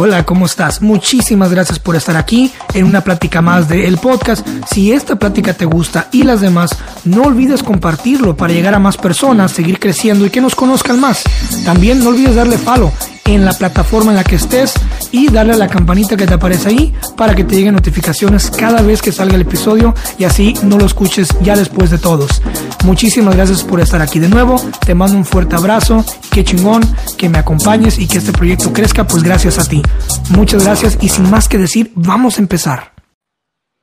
Hola, ¿cómo estás? Muchísimas gracias por estar aquí en una plática más de El Podcast. Si esta plática te gusta y las demás, no olvides compartirlo para llegar a más personas, seguir creciendo y que nos conozcan más. También no olvides darle follow en la plataforma en la que estés y darle a la campanita que te aparece ahí para que te lleguen notificaciones cada vez que salga el episodio y así no lo escuches ya después de todos. Muchísimas gracias por estar aquí de nuevo. Te mando un fuerte abrazo. Qué chingón que me acompañes y que este proyecto crezca, pues gracias a ti. Muchas gracias y sin más que decir, vamos a empezar.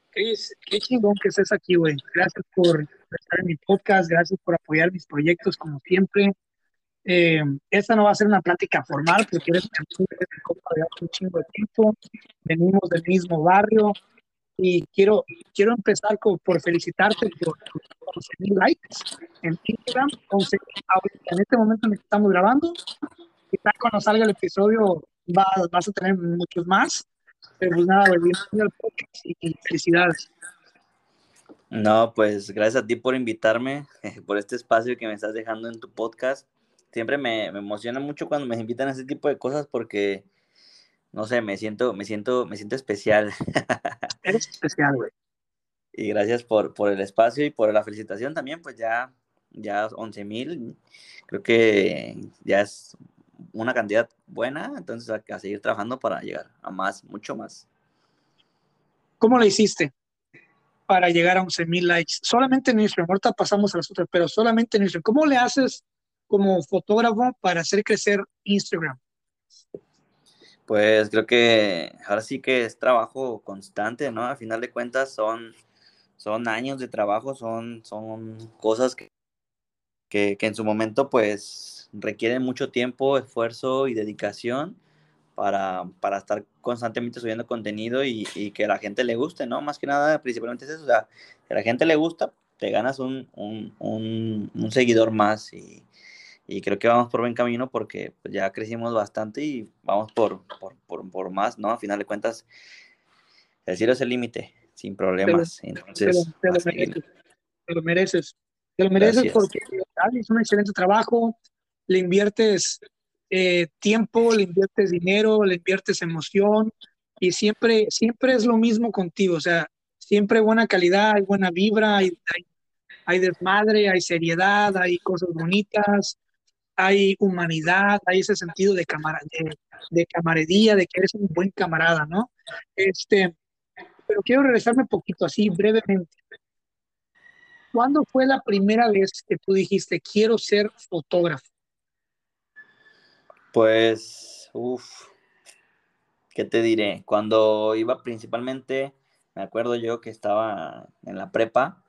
Chris, qué chingón que estés aquí, güey. Gracias por estar en mi podcast, gracias por apoyar mis proyectos como siempre. Eh, esta no va a ser una plática formal porque eres un chingo de tiempo, venimos del mismo barrio y quiero, quiero empezar por felicitarte por, por 11.000 likes en Instagram. en este momento en el que estamos grabando, quizá cuando salga el episodio vas a tener muchos más. Pero pues nada, bienvenido al podcast y felicidades. No, pues gracias a ti por invitarme, por este espacio que me estás dejando en tu podcast siempre me, emociona mucho cuando me invitan a ese tipo de cosas porque, no sé, me siento, me siento, me siento especial. Eres especial, güey. Y gracias por, por el espacio y por la felicitación también, pues ya, ya 11 mil, creo que ya es una cantidad buena, entonces a, seguir trabajando para llegar a más, mucho más. ¿Cómo lo hiciste para llegar a 11 mil likes? Solamente en Instagram, ahorita pasamos a las otras, pero solamente en Instagram. ¿Cómo le haces como fotógrafo para hacer crecer Instagram? Pues creo que ahora sí que es trabajo constante, ¿no? A final de cuentas son, son años de trabajo, son, son cosas que, que, en su momento pues requieren mucho tiempo, esfuerzo y dedicación para, para estar constantemente subiendo contenido y, que a la gente le guste, ¿no? Más que nada, principalmente es eso, o sea, que a la gente le gusta, te ganas un, un, un, un seguidor más y, y creo que vamos por buen camino porque pues, ya crecimos bastante y vamos por, por, por, más, ¿no? A final de cuentas, el cielo es el límite, sin problemas. Te lo, mereces, te lo mereces. porque haces un excelente trabajo, le inviertes eh, tiempo, le inviertes dinero, le inviertes emoción y siempre, siempre es lo mismo contigo, o sea, siempre buena calidad, hay buena vibra, hay, hay, hay desmadre, hay seriedad, hay cosas bonitas, hay humanidad, hay ese sentido de, camar de, camarería, de que eres un buen camarada, ¿no? Este, pero quiero regresarme un poquito así, brevemente. ¿Cuándo fue la primera vez que tú dijiste, quiero ser fotógrafo? Pues, uff, ¿qué te diré? Cuando iba principalmente, me acuerdo yo que estaba en la prepa,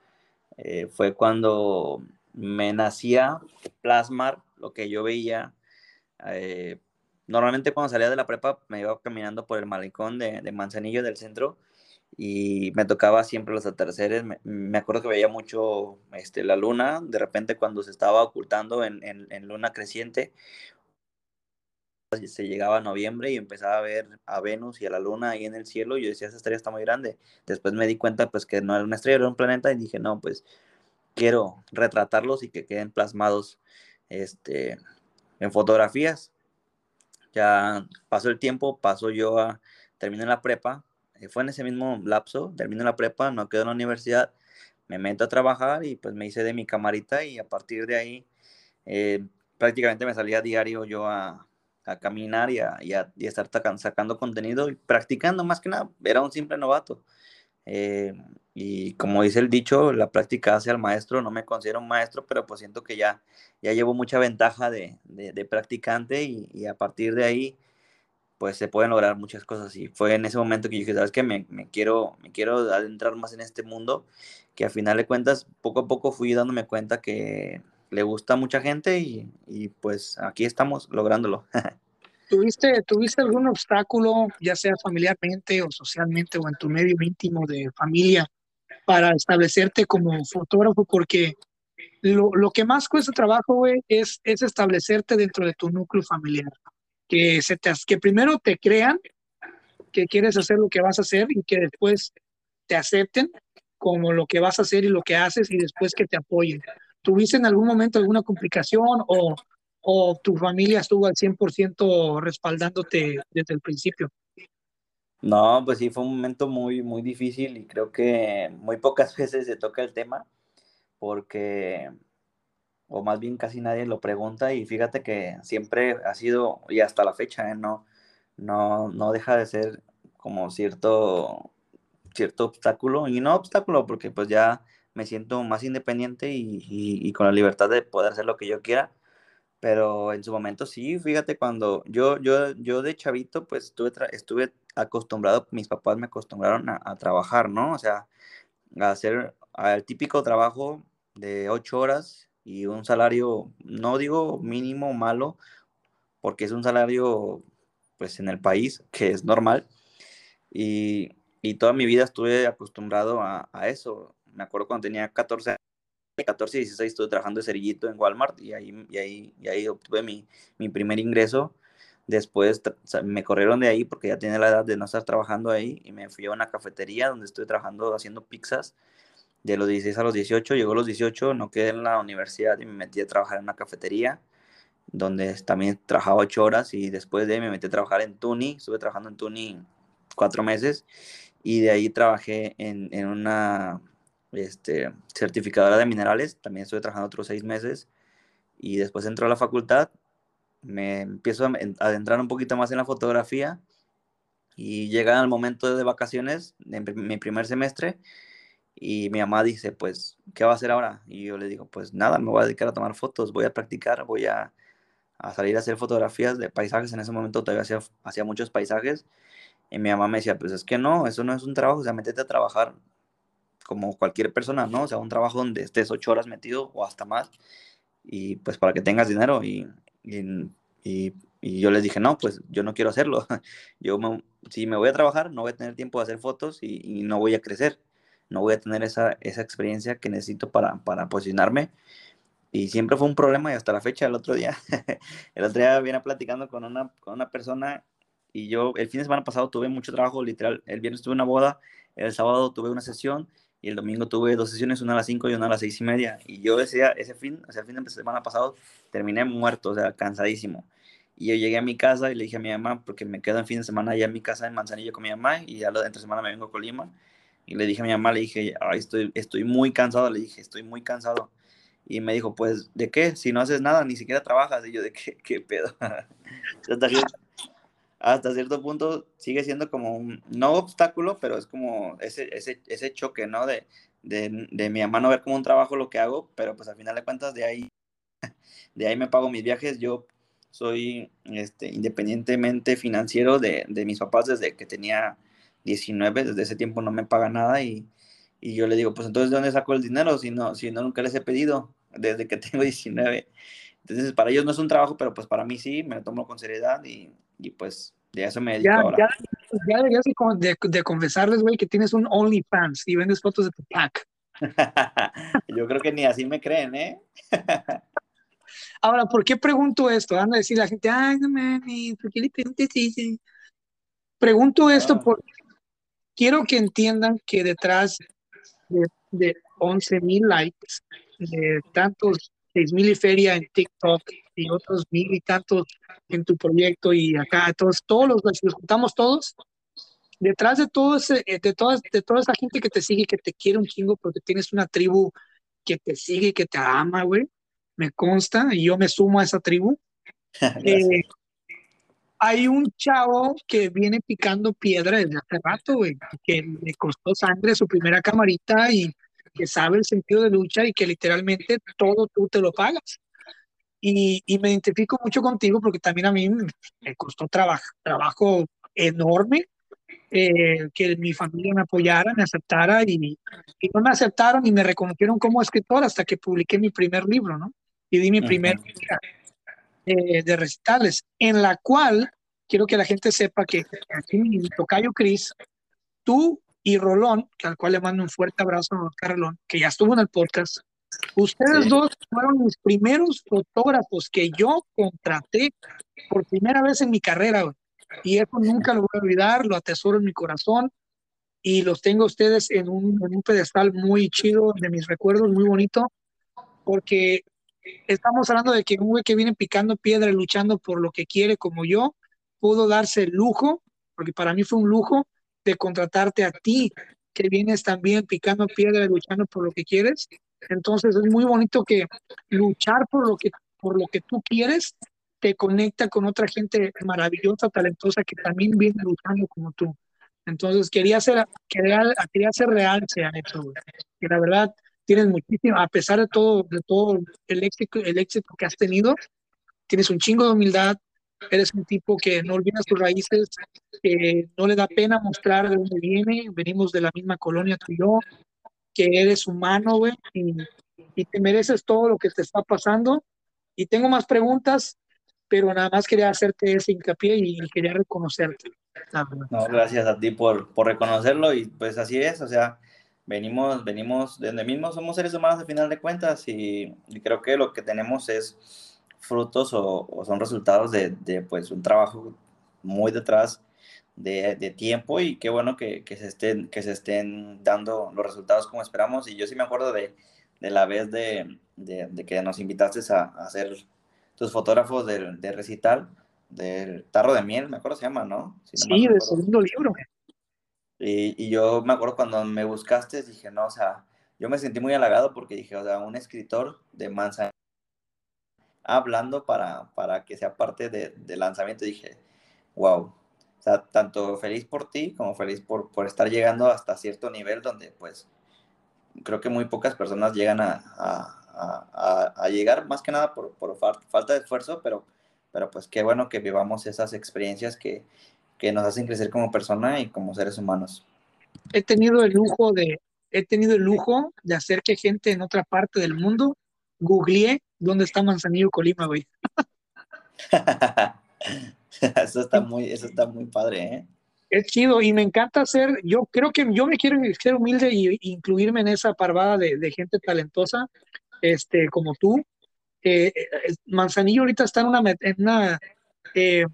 eh, fue cuando me nacía plasmar lo que yo veía. Eh, normalmente cuando salía de la prepa me iba caminando por el malecón de, Manzanillo del centro y me tocaba siempre los atardeceres. Me, acuerdo que veía mucho este, la luna, de repente cuando se estaba ocultando en, en, luna creciente, se llegaba a noviembre y empezaba a ver a Venus y a la luna ahí en el cielo yo decía, esa estrella está muy grande. Después me di cuenta pues que no era una estrella, era un planeta y dije, no, pues quiero retratarlos y que queden plasmados este, en fotografías. Ya pasó el tiempo, pasó yo a, terminé la prepa, eh, fue en ese mismo lapso, terminé la prepa, no quedo en la universidad, me meto a trabajar y pues me hice de mi camarita y a partir de ahí eh, prácticamente me salía a diario yo a, caminar y a, y a, estar sacando contenido y practicando más que nada, era un simple novato. Eh, y como dice el dicho, la práctica hace al maestro, no me considero un maestro, pero pues siento que ya, ya llevo mucha ventaja de, de, practicante y, a partir de ahí pues se pueden lograr muchas cosas y fue en ese momento que yo dije, sabes que me, quiero, me quiero adentrar más en este mundo, que a final de cuentas poco a poco fui dándome cuenta que le gusta a mucha gente y pues aquí estamos lográndolo. ¿Tuviste, ¿Tuviste algún obstáculo, ya sea familiarmente o socialmente o en tu medio íntimo de familia, para establecerte como fotógrafo, porque lo, lo que más cuesta trabajo, güey, es, es establecerte dentro de tu núcleo familiar. Que, se te, que primero te crean que quieres hacer lo que vas a hacer y que después te acepten como lo que vas a hacer y lo que haces y después que te apoyen. ¿Tuviste en algún momento alguna complicación o, o tu familia estuvo al 100% respaldándote desde el principio? No, pues sí, fue un momento muy, muy difícil y creo que muy pocas veces se toca el tema porque, o más bien casi nadie lo pregunta y fíjate que siempre ha sido, y hasta la fecha, ¿eh? no, no, no deja de ser como cierto, cierto obstáculo, y no obstáculo porque pues ya me siento más independiente y, y con la libertad de poder hacer lo que yo quiera pero en su momento sí, fíjate, cuando yo, yo, yo de chavito, pues estuve, estuve acostumbrado, mis papás me acostumbraron a, trabajar, ¿no? O sea, a hacer el típico trabajo de ocho horas y un salario, no digo mínimo malo, porque es un salario, pues en el país, que es normal. Y, y toda mi vida estuve acostumbrado a, a eso. Me acuerdo cuando tenía 14 años 14 y 16 estuve trabajando de cerillito en Walmart y ahí, y ahí, y ahí obtuve mi, mi, primer ingreso. Después me corrieron de ahí porque ya tenía la edad de no estar trabajando ahí y me fui a una cafetería donde estuve trabajando haciendo pizzas. De los 16 a los 18, llegó los 18, no quedé en la universidad y me metí a trabajar en una cafetería donde también trabajaba 8 horas y después de ahí me metí a trabajar en Tuni, estuve trabajando en Tuni cuatro meses y de ahí trabajé en, en una este, certificadora de minerales, también estuve trabajando otros seis meses y después entró a la facultad, me empiezo a adentrar un poquito más en la fotografía y llega el momento de vacaciones, de mi primer semestre, y mi mamá dice, pues, ¿qué va a hacer ahora? Y yo le digo, pues nada, me voy a dedicar a tomar fotos, voy a practicar, voy a, salir a hacer fotografías de paisajes. En ese momento todavía hacía, hacía muchos paisajes. Y mi mamá me decía, pues es que no, eso no es un trabajo, o sea, métete a trabajar como cualquier persona, ¿no? O sea, un trabajo donde estés ocho horas metido o hasta más, y pues para que tengas dinero. Y, y, y, yo les dije, no, pues yo no quiero hacerlo. Yo si me voy a trabajar, no voy a tener tiempo de hacer fotos y, no voy a crecer. No voy a tener esa, esa experiencia que necesito para, para posicionarme. Y siempre fue un problema y hasta la fecha, el otro día, el otro día viene platicando con una, con una persona y yo el fin de semana pasado tuve mucho trabajo, literal, el viernes tuve una boda, el sábado tuve una sesión y el domingo tuve dos sesiones, una a las 5 y una a las seis y media. Y yo ese, ese fin, el fin de semana pasado, terminé muerto, o sea, cansadísimo. Y yo llegué a mi casa y le dije a mi mamá, porque me quedo en fin de semana allá en mi casa en Manzanillo con mi mamá, y ya entre semana me vengo a Colima. Y le dije a mi mamá, le dije, Ay, estoy, estoy muy cansado, le dije, estoy muy cansado. Y me dijo, pues, ¿de qué? Si no haces nada, ni siquiera trabajas. Y yo, ¿de qué, qué pedo? hasta cierto punto sigue siendo como un, no obstáculo, pero es como ese, ese, ese choque, ¿no? De, de, de, mi mamá no ver como un trabajo lo que hago, pero pues al final de cuentas de ahí, de ahí me pago mis viajes. Yo soy este, independientemente financiero de, de mis papás desde que tenía 19, desde ese tiempo no me paga nada y, y, yo le digo, pues entonces ¿de dónde saco el dinero si no, si no nunca les he pedido desde que tengo 19? Entonces para ellos no es un trabajo, pero pues para mí sí, me lo tomo con seriedad y, y pues de eso me dedico ya, ahora. Ya, ya deberías de, de confesarles, güey, que tienes un OnlyFans y vendes fotos de tu pack. Yo creo que ni así me creen, ¿eh? Ahora, ¿por qué pregunto esto? Anda a decir la gente, ay, no mames, ¿por qué le preguntas eso? Pregunto esto porque quiero que entiendan que detrás de, de 11 mil likes, de tantos 6 mil y feria en TikTok y otros mil y tantos en tu proyecto y acá, todos, todos los, los juntamos todos, detrás de todo ese, eh, de toda, de toda esa gente que te sigue, que te quiere un chingo porque tienes una tribu que te sigue que te ama, güey, me consta, y yo me sumo a esa tribu. eh, hay un chavo que viene picando piedra desde hace rato, güey, que le costó sangre su primera camarita y que sabe el sentido de lucha y que literalmente todo tú te lo pagas. Y, y, me identifico mucho contigo porque también a mí me costó trabajo, trabajo enorme eh, que mi familia me apoyara, me aceptara y, y, no me aceptaron y me reconocieron como escritor hasta que publiqué mi primer libro, ¿no? Y di mi primer eh, de recitales, en la cual quiero que la gente sepa que aquí mi tocayo Cris, tú y Rolón, que al cual le mando un fuerte abrazo a Rolón, que ya estuvo en el podcast, Ustedes sí. dos fueron mis primeros fotógrafos que yo contraté por primera vez en mi carrera. Y eso nunca lo voy a olvidar, lo atesoro en mi corazón y los tengo a ustedes en un, en un pedestal muy chido de mis recuerdos, muy bonito, porque estamos hablando de que un güey que viene picando piedra y luchando por lo que quiere como yo, pudo darse el lujo, porque para mí fue un lujo, de contratarte a ti, que vienes también picando piedra y luchando por lo que quieres. Entonces es muy bonito que luchar por lo que, por lo que tú quieres te conecta con otra gente maravillosa, talentosa, que también viene luchando como tú. Entonces quería hacer, quería, quería hacer real, sean eso, que la verdad tienes muchísimo, a pesar de todo, de todo el éxito, el éxito que has tenido, tienes un chingo de humildad, eres un tipo que no olvida sus raíces, que no le da pena mostrar de dónde viene, venimos de la misma colonia tú y yo, que eres humano, güey, y, y te mereces todo lo que te está pasando. Y tengo más preguntas, pero nada más quería hacerte ese hincapié y quería reconocerte. No, gracias a ti por, por reconocerlo y pues así es, o sea, venimos, venimos de donde mismo, somos seres humanos al final de cuentas y, creo que lo que tenemos es frutos o, son resultados de, de, pues un trabajo muy detrás de, de tiempo y qué bueno que, que, se estén, que se estén dando los resultados como esperamos y yo sí me acuerdo de, de la vez de, de, que nos invitaste a, a hacer tus fotógrafos de, de, recital, del tarro de miel, me acuerdo se llama, ¿no? sí, del segundo libro. Y, y, yo me acuerdo cuando me buscaste, dije, no, o sea, yo me sentí muy halagado porque dije, o sea, un escritor de Manzanillo hablando para, para que sea parte del de lanzamiento, dije, wow, sea, tanto feliz por ti como feliz por, por estar llegando hasta cierto nivel donde pues creo que muy pocas personas llegan a, a, a, llegar, más que nada por, por, falta de esfuerzo, pero, pero pues qué bueno que vivamos esas experiencias que, que nos hacen crecer como persona y como seres humanos. He tenido el lujo de, he tenido el lujo de hacer que gente en otra parte del mundo googlee dónde está Manzanillo, Colima, güey. eso está muy, eso está muy padre, ¿eh? Es chido y me encanta hacer, yo creo que yo me quiero ser humilde y incluirme en esa parvada de, de gente talentosa, este, como tú. Eh, eh Manzanillo ahorita está en una, en una eh,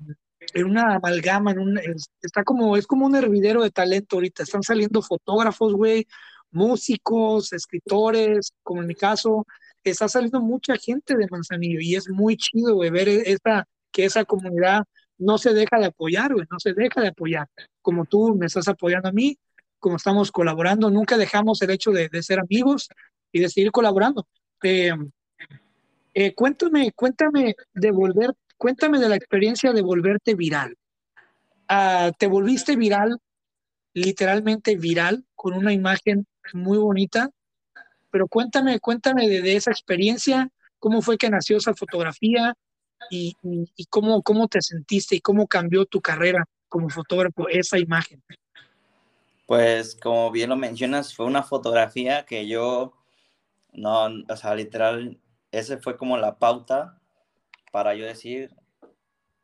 en una amalgama, en un, está como, es como un hervidero de talento ahorita. Están saliendo fotógrafos, güey, músicos, escritores, como en mi caso. Está saliendo mucha gente de Manzanillo y es muy chido, güey, ver esa, que esa comunidad no se deja de apoyar, güey, no se deja de apoyar. Como tú me estás apoyando a mí, como estamos colaborando, nunca dejamos el hecho de, de ser amigos y de seguir colaborando. Eh, eh, cuéntame, cuéntame de volver Cuéntame de la experiencia de volverte viral. Ah, te volviste viral, literalmente viral, con una imagen muy bonita, pero cuéntame, cuéntame de, esa experiencia, cómo fue que nació esa fotografía y, cómo, cómo te sentiste y cómo cambió tu carrera como fotógrafo esa imagen. Pues como bien lo mencionas, fue una fotografía que yo, no, o sea, literal, ese fue como la pauta para yo decir,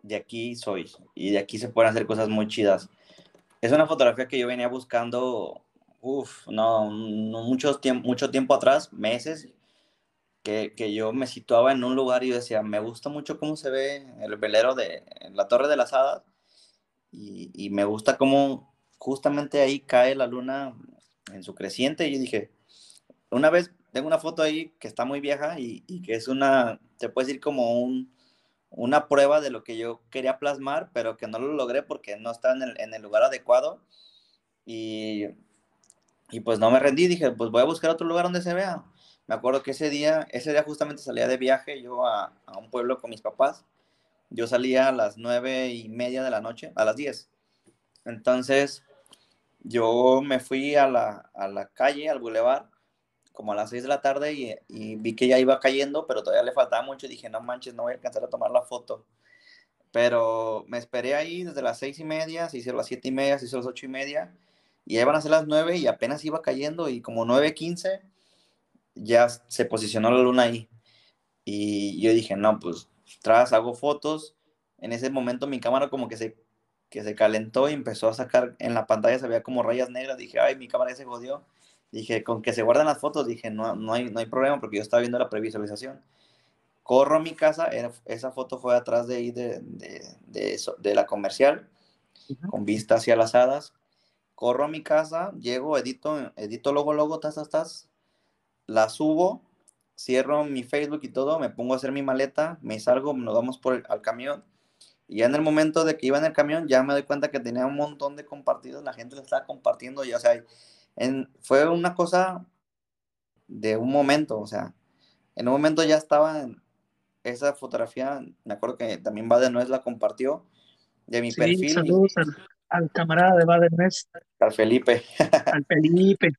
de aquí soy y de aquí se pueden hacer cosas muy chidas. Es una fotografía que yo venía buscando, uff, no, no mucho, tiempo, mucho tiempo atrás, meses, que, que, yo me situaba en un lugar y yo decía, me gusta mucho cómo se ve el velero de la Torre de las Hadas y, y me gusta cómo justamente ahí cae la luna en su creciente y dije, una vez tengo una foto ahí que está muy vieja y, y que es una, te puede decir como un, una prueba de lo que yo quería plasmar, pero que no lo logré porque no estaba en el, en el lugar adecuado. Y, y, pues no me rendí, dije, pues voy a buscar otro lugar donde se vea. Me acuerdo que ese día, ese día justamente salía de viaje yo a, a un pueblo con mis papás. Yo salía a las nueve y media de la noche, a las diez. Entonces, yo me fui a la, a la calle, al bulevar, como a las 6 de la tarde y, vi que ya iba cayendo, pero todavía le faltaba mucho y dije, no manches, no voy a alcanzar a tomar la foto. Pero me esperé ahí desde las seis y media, se hicieron las siete y media, se hicieron las ocho y media, y ya iban a ser las nueve y apenas iba cayendo y como 9.15 ya se posicionó la luna ahí. Y yo dije, no, pues tras hago fotos. En ese momento mi cámara como que se, que se calentó y empezó a sacar en la pantalla, se veía como rayas negras. Dije, ay, mi cámara ya se jodió. Dije, con que se guardan las fotos, dije, no, no, hay, no hay problema porque yo estaba viendo la previsualización. Corro a mi casa, esa foto fue atrás de ahí de, de, de, eso, de la comercial, con vista hacia las hadas. Corro a mi casa, llego, edito, edito logo, logo, tas, tas, tas, la subo cierro mi Facebook y todo, me pongo a hacer mi maleta, me salgo, nos vamos por el, al camión. Y ya en el momento de que iba en el camión, ya me doy cuenta que tenía un montón de compartidos, la gente lo estaba compartiendo, y o sea, en, fue una cosa de un momento, o sea, en un momento ya estaba en esa fotografía, me acuerdo que también Baden la compartió, de mi perfil. Saludos al, camarada de Baden Al Felipe. al Felipe.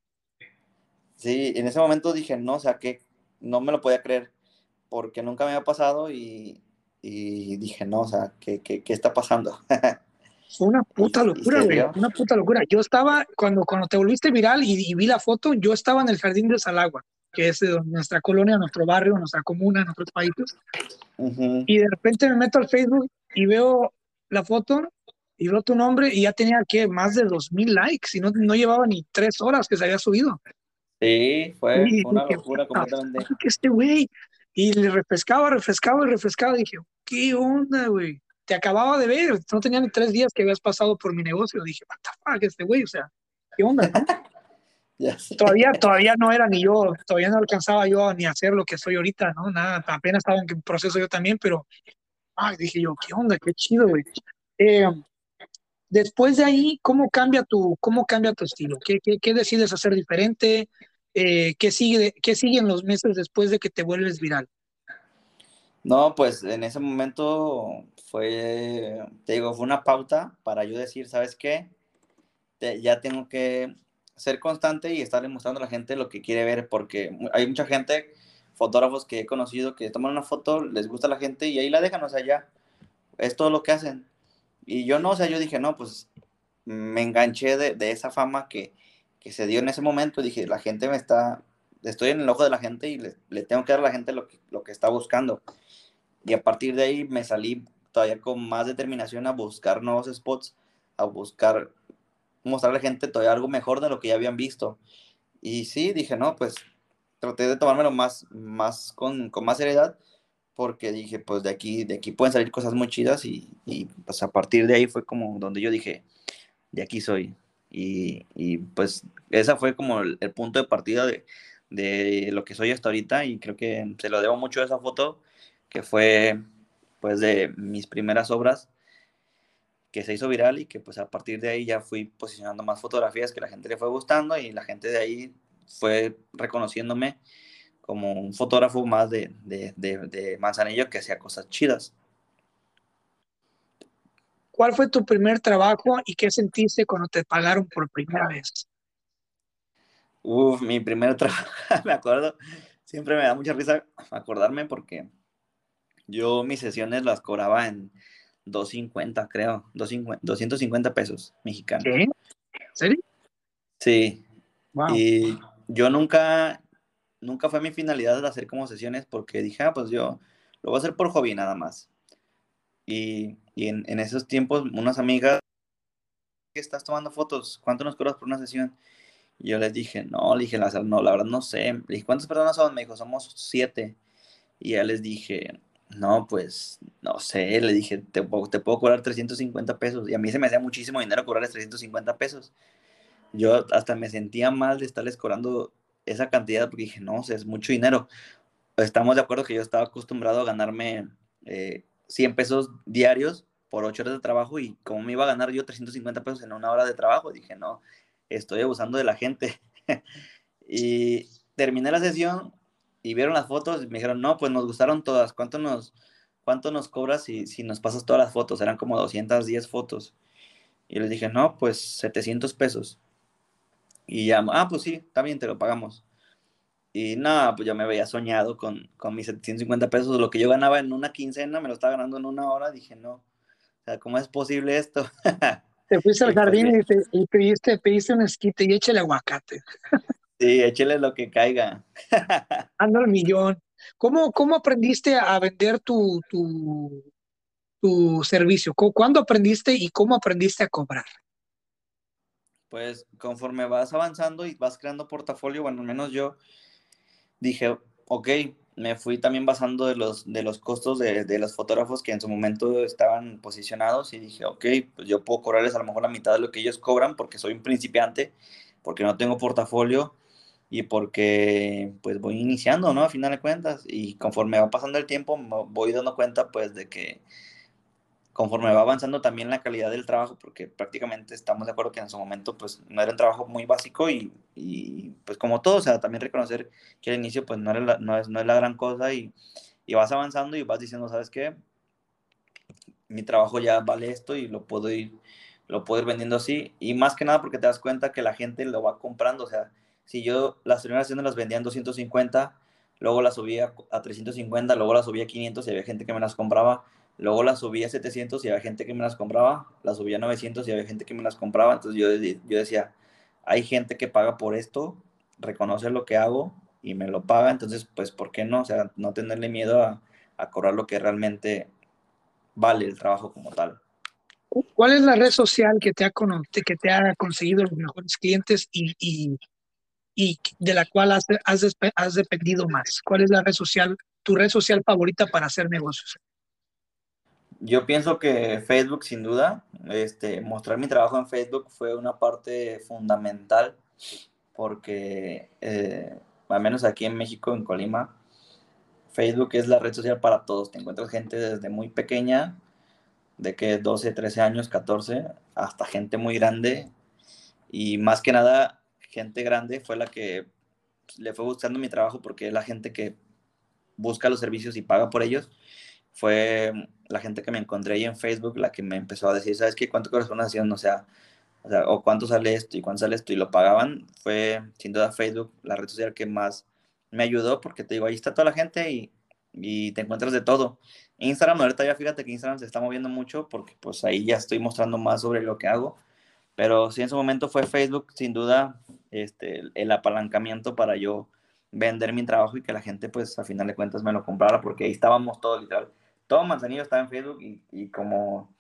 Sí, en ese momento dije, no, o sea, que no me lo podía creer, porque nunca me había pasado y, dije, no, o sea, ¿qué, qué, qué está pasando? Fue una puta locura, güey, una puta locura. Yo estaba, cuando, cuando te volviste viral y, vi la foto, yo estaba en el Jardín de Salagua, que es nuestra colonia, nuestro barrio, nuestra comuna, nuestros países. Y de repente me meto al Facebook y veo la foto y veo tu nombre y ya tenía, que Más de dos mil likes y no, no llevaba ni tres horas que se había subido. Sí, fue una locura completamente. Que este güey, y le refrescaba, refrescaba y refrescaba. dije, ¿qué onda, güey? Te acababa de ver, no tenía ni tres días que habías pasado por mi negocio. Dije, what the fuck, este güey, o sea, ¿qué onda, no? todavía, todavía no era ni yo, todavía no alcanzaba yo ni a hacer lo que soy ahorita, ¿no? Nada, apenas estaba en proceso yo también, pero, ay, dije yo, ¿qué onda? Qué chido, güey. Eh, después de ahí, ¿cómo cambia tu, cómo cambia tu estilo? ¿Qué, qué, qué decides hacer diferente? Eh, ¿qué, sigue, ¿qué siguen los meses después de que te vuelves viral? No, pues en ese momento fue, te digo, fue una pauta para yo decir, ¿sabes qué? ya tengo que ser constante y estarle mostrando a la gente lo que quiere ver, porque hay mucha gente, fotógrafos que he conocido, que toman una foto, les gusta la gente y ahí la dejan, o sea, ya, es todo lo que hacen. Y yo no, o sea, yo dije, no, pues me enganché de esa fama que, que se dio en ese momento, dije, la gente me está, estoy en el ojo de la gente y le, tengo que dar a la gente lo que, lo que está buscando. Y a partir de ahí me salí todavía con más determinación a buscar nuevos spots, a buscar mostrar a la gente todavía algo mejor de lo que ya habían visto. Y sí, dije, no, pues traté de tomármelo más, más con, con más seriedad, porque dije, pues de aquí, de aquí pueden salir cosas muy chidas y, y pues a partir de ahí fue como donde yo dije, de aquí soy. Y, pues esa fue como el, punto de partida de, de, lo que soy hasta ahorita y creo que se lo debo mucho a esa foto que fue pues de mis primeras obras que se hizo viral y que pues a partir de ahí ya fui posicionando más fotografías que la gente le fue gustando y la gente de ahí fue reconociéndome como un fotógrafo más de, de, de Manzanillo que hacía cosas chidas. ¿Cuál fue tu primer trabajo y qué sentiste cuando te pagaron por primera vez? Uf, mi primer trabajo, me acuerdo, siempre me da mucha risa acordarme porque yo mis sesiones las cobraba en 250, creo, 250 pesos mexicanos. ¿Qué? ¿Serio? Sí. Y yo nunca, nunca fue mi finalidad de hacer como sesiones porque dije, ah, pues yo lo voy a hacer por hobby nada más. Y, en, esos tiempos, unas amigas, ¿qué estás tomando fotos? ¿Cuánto nos cobras por una sesión? Y yo les dije, no, le dije, no, la verdad no sé. Le dije, ¿cuántas personas son? Me dijo, somos siete. Y ya les dije, no, pues, no sé. Le dije, te, te puedo cobrar 350 pesos. Y a mí se me hacía muchísimo dinero cobrarles 350 pesos. Yo hasta me sentía mal de estarles cobrando esa cantidad porque dije, no, o es mucho dinero. Estamos de acuerdo que yo estaba acostumbrado a ganarme eh, 100 pesos diarios por 8 horas de trabajo y como me iba a ganar yo 350 pesos en una hora de trabajo, dije, no, estoy abusando de la gente. y terminé la sesión y vieron las fotos y me dijeron, no, pues nos gustaron todas, ¿cuánto nos, cuánto nos cobras si, si nos pasas todas las fotos? Eran como 210 fotos. Y les dije, no, pues 700 pesos. Y ya, ah, pues sí, está bien, te lo pagamos. Y nada, pues yo me había soñado con, con mis 750 pesos. Lo que yo ganaba en una quincena, me lo estaba ganando en una hora. Dije, no, o sea, ¿cómo es posible esto? Te fuiste al jardín y, pediste, pediste un esquite y échale aguacate. Sí, échale lo que caiga. Anda al millón. ¿Cómo, ¿Cómo aprendiste a vender tu, tu, tu servicio? ¿Cuándo aprendiste y cómo aprendiste a cobrar? Pues conforme vas avanzando y vas creando portafolio, bueno, al menos yo dije, ok, me fui también basando de los, de los costos de, de, los fotógrafos que en su momento estaban posicionados y dije, ok, pues yo puedo cobrarles a lo mejor la mitad de lo que ellos cobran porque soy un principiante, porque no tengo portafolio y porque pues voy iniciando, ¿no? A final de cuentas y conforme va pasando el tiempo voy dando cuenta pues de que conforme va avanzando también la calidad del trabajo, porque prácticamente estamos de acuerdo que en su momento pues no era un trabajo muy básico y, y pues como todo, o sea, también reconocer que al inicio pues no, era no, es, no es la gran cosa y, y vas avanzando y vas diciendo, ¿sabes qué? Mi trabajo ya vale esto y lo puedo ir, lo puedo ir vendiendo así. Y más que nada porque te das cuenta que la gente lo va comprando, o sea, si yo las primeras acciones las vendía en 250, luego las subía a 350, luego las subía a 500 y había gente que me las compraba, luego las subía a 700 y había gente que me las compraba, las subía a 900 y había gente que me las compraba, entonces yo, yo decía, hay gente que paga por esto, reconoce lo que hago y me lo paga, entonces pues ¿por qué no? O sea, no tenerle miedo a, a cobrar lo que realmente vale el trabajo como tal. ¿Cuál es la red social que te ha, que te ha conseguido los mejores clientes y, y, y de la cual has, has, has dependido más? ¿Cuál es la red social, tu red social favorita para hacer negocios? Yo pienso que Facebook, sin duda, este, mostrar mi trabajo en Facebook fue una parte fundamental porque, eh, al menos aquí en México, en Colima, Facebook es la red social para todos. Te encuentras gente desde muy pequeña, de que 12, 13 años, 14, hasta gente muy grande. Y más que nada, gente grande fue la que le fue gustando mi trabajo porque es la gente que busca los servicios y paga por ellos. Fue la gente que me encontré ahí en Facebook la que me empezó a decir, ¿sabes qué? ¿Cuánto corresponde O sea, o, sea, o cuánto sale esto y cuánto sale esto y lo pagaban. Fue sin duda Facebook la red social que más me ayudó porque te digo, ahí está toda la gente y, y te encuentras de todo. Instagram, ahorita ya fíjate que Instagram se está moviendo mucho porque pues ahí ya estoy mostrando más sobre lo que hago pero sí, en su momento fue Facebook, sin duda, este, el apalancamiento para yo vender mi trabajo y que la gente, pues, a final de cuentas me lo comprara, porque ahí estábamos todos, literal. Todo Manzanillo estaba en Facebook y, como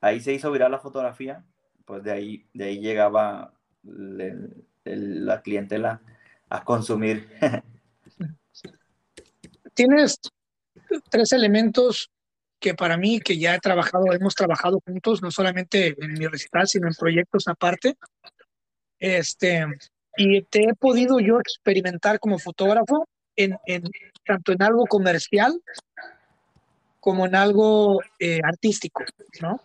ahí se hizo viral la fotografía, pues de ahí, de ahí llegaba la clientela a consumir. Tienes tres elementos que para mí, que ya he trabajado, hemos trabajado juntos, no solamente en mi recital, sino en proyectos aparte, este, y te he podido yo experimentar como fotógrafo en tanto en algo comercial como en algo eh, artístico, ¿no?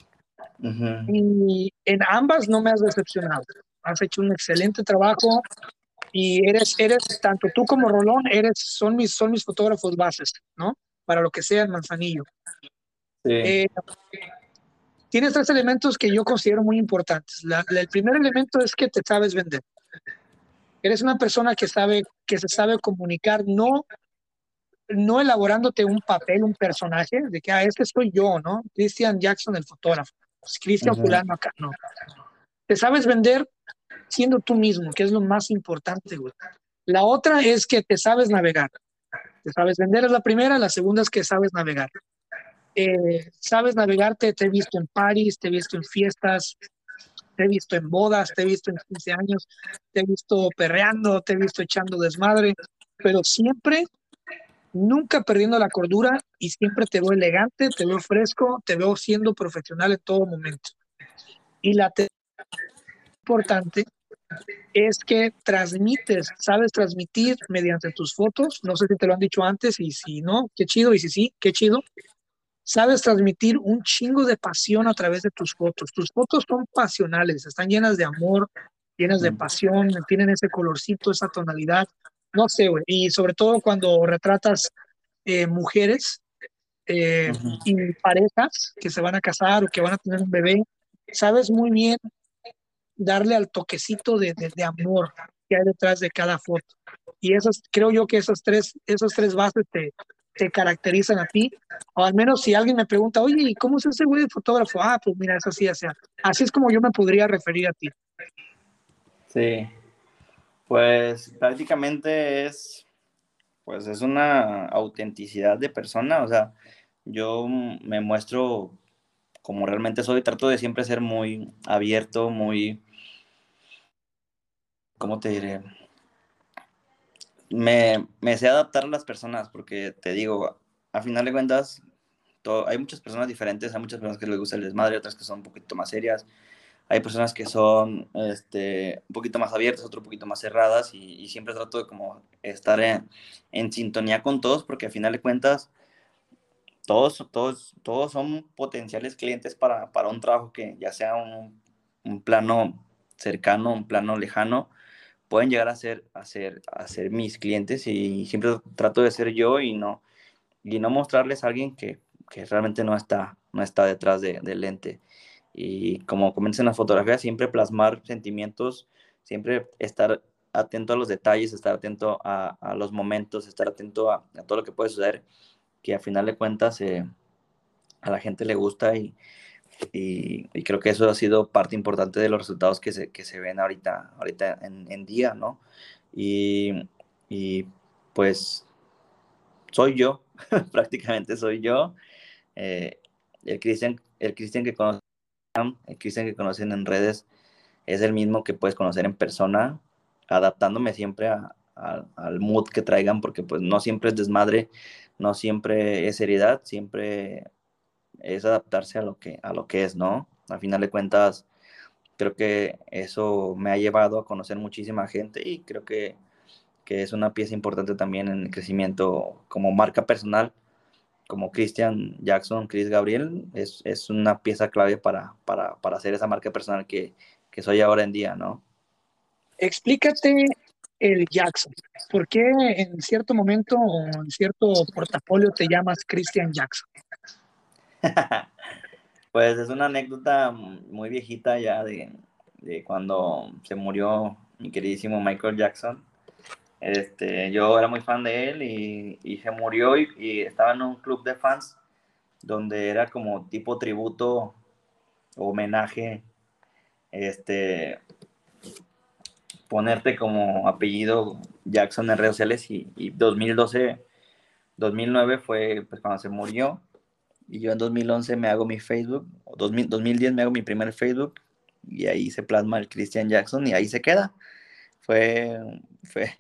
Y en ambas no me has decepcionado. Has hecho un excelente trabajo y eres, eres tanto tú como Rolón, eres, son mis, son mis fotógrafos bases, ¿no? Para lo que sea el Manzanillo. Eh, tienes tres elementos que yo considero muy importantes. el primer elemento es que te sabes vender. Eres una persona que sabe, que se sabe comunicar, no, no elaborándote un papel, un personaje, de que, ah, este soy yo, ¿no? Christian Jackson, el fotógrafo. Pues, Christian Fulano acá, no. Te sabes vender siendo tú mismo, que es lo más importante, güey. La otra es que te sabes navegar. Te sabes vender es la primera, la segunda es que sabes navegar. Eh, sabes navegarte, te he visto en París, te he visto en fiestas, te he visto en bodas, te he visto en 15 años, te he visto perreando, te he visto echando desmadre, pero siempre, nunca perdiendo la cordura y siempre te veo elegante, te veo fresco, te veo siendo profesional en todo momento. Y la importante es que transmites, sabes transmitir mediante tus fotos, no sé si te lo han dicho antes y si no, qué chido, y si sí, qué chido, sabes transmitir un chingo de pasión a través de tus fotos. Tus fotos son pasionales, están llenas de amor, llenas de pasión, tienen ese colorcito, esa tonalidad. No sé, güey. Y sobre todo cuando retratas eh, mujeres eh, y parejas que se van a casar o que van a tener un bebé, sabes muy bien darle al toquecito de, de, amor que hay detrás de cada foto. Y esas, creo yo que esas tres, esos tres bases te, te caracterizan a ti, o al menos si alguien me pregunta, oye, ¿cómo es ese güey de fotógrafo? Ah, pues mira, es así, así, así es como yo me podría referir a ti. Sí, pues prácticamente es, pues es una autenticidad de persona, o sea, yo me muestro como realmente soy, trato de siempre ser muy abierto, muy, ¿cómo te diré? me, me sé adaptar a las personas porque te digo, a final de cuentas, hay muchas personas diferentes, hay muchas personas que les gusta el desmadre, otras que son un poquito más serias, hay personas que son este, un poquito más abiertas, otro un poquito más cerradas y, siempre trato de como estar en, sintonía con todos porque al final de cuentas todos, todos, todos son potenciales clientes para, para un trabajo que ya sea un, un, plano cercano, un plano lejano, pueden llegar a ser, a ser, a ser mis clientes y siempre trato de ser yo y no, y no mostrarles a alguien que, que realmente no está, no está detrás de, del lente. Y como comienza en la fotografía, siempre plasmar sentimientos, siempre estar atento a los detalles, estar atento a, a los momentos, estar atento a, a, todo lo que puede suceder, que a final de cuentas eh, a la gente le gusta y, y, y, creo que eso ha sido parte importante de los resultados que se, que se ven ahorita, ahorita en, en día, ¿no? Y, y, pues soy yo, prácticamente soy yo, eh, el Cristian el que conoce el Cristian que conocen en redes es el mismo que puedes conocer en persona, adaptándome siempre al mood que traigan, porque pues no siempre es desmadre, no siempre es seriedad, siempre es adaptarse a lo que, a lo que es, ¿no? Al final de cuentas, creo que eso me ha llevado a conocer muchísima gente y creo que, que es una pieza importante también en el crecimiento como marca personal como Christian Jackson, Chris Gabriel, es, es una pieza clave para, para, para, hacer esa marca personal que, que soy ahora en día, ¿no? Explícate el Jackson. ¿Por qué en cierto momento o en cierto portafolio te llamas Christian Jackson? pues es una anécdota muy viejita ya de, de, cuando se murió mi queridísimo Michael Jackson. Este, yo era muy fan de él y, y se murió y, y, estaba en un club de fans donde era como tipo tributo, homenaje, este, ponerte como apellido Jackson en redes sociales y, y 2012, 2009 fue pues cuando se murió y yo en 2011 me hago mi Facebook, 2000, 2010 me hago mi primer Facebook y ahí se plasma el Christian Jackson y ahí se queda. Fue, fue,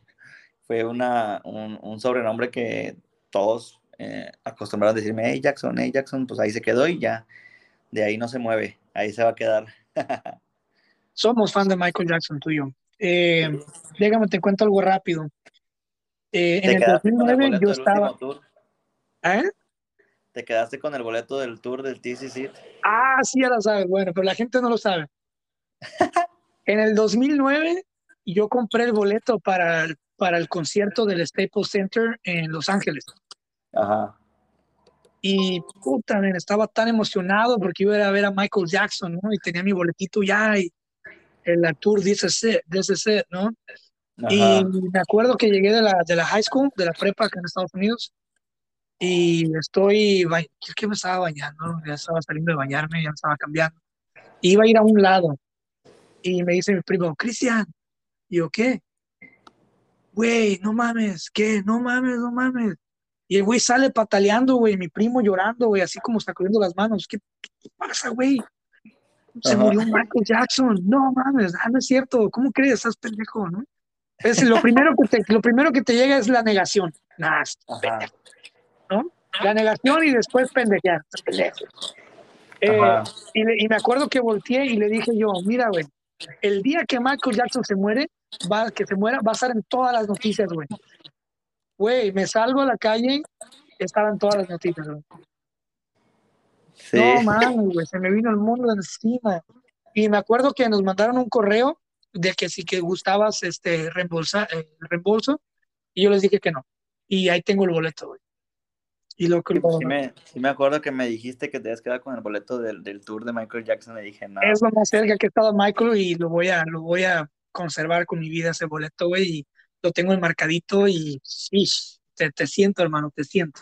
fue una, un, un sobrenombre que todos eh, acostumbraron a decirme, hey Jackson, hey Jackson, pues ahí se quedó y ya, de ahí no se mueve, ahí se va a quedar. Somos fan de Michael Jackson, tú y yo. Eh, déjame, te cuento algo rápido. Eh, en el 2009 yo estaba... ¿Eh? ¿Te quedaste con el boleto del tour del TCC? Ah, sí, ya lo sabes. Bueno, pero la gente no lo sabe. en el 2009 yo compré el boleto para el para el concierto del Staples Center en Los Ángeles. Ajá. Y puta, man, estaba tan emocionado porque iba a, ir a ver a Michael Jackson, ¿no? Y tenía mi boletito ya y el tour de ese set, ese set ¿no? Ajá. Y me acuerdo que llegué de la, de la high school, de la prepa acá en Estados Unidos, y estoy, es que me estaba bañando, ya estaba saliendo de bañarme, ya me estaba cambiando. Iba a ir a un lado y me dice mi primo, Cristian, y yo, ¿qué? Güey, no mames, ¿qué? No mames, no mames. Y el güey sale pataleando, güey, mi primo llorando, güey, así como sacudiendo las manos. ¿Qué, qué pasa, güey? Se Ajá. murió Michael Jackson. No mames, ah, no es cierto. ¿Cómo crees? Estás pendejo, ¿no? Es lo primero que te, lo primero que te llega es la negación. Nah, pendejo, ¿no? La negación y después pendejear. Pendejo. Eh, y, le, y me acuerdo que volteé y le dije yo, mira, güey, el día que Michael Jackson se muere, va, que se muera, va a estar en todas las noticias, güey. Güey, me salgo a la calle, estaban todas las noticias, güey. Sí. No mames, güey, se me vino el mundo encima. Y me acuerdo que nos mandaron un correo de que si que gustabas este reembolsar el reembolso y yo les dije que no. Y ahí tengo el boleto, güey. Y lo que sí, me, sí me acuerdo que me dijiste que te habías quedado con el boleto del, del tour de Michael Jackson y dije, no. Es lo más cerca que he estado Michael y lo voy a, lo voy a conservar con mi vida ese boleto, güey, y lo tengo enmarcadito y sí, te, te siento, hermano, te siento.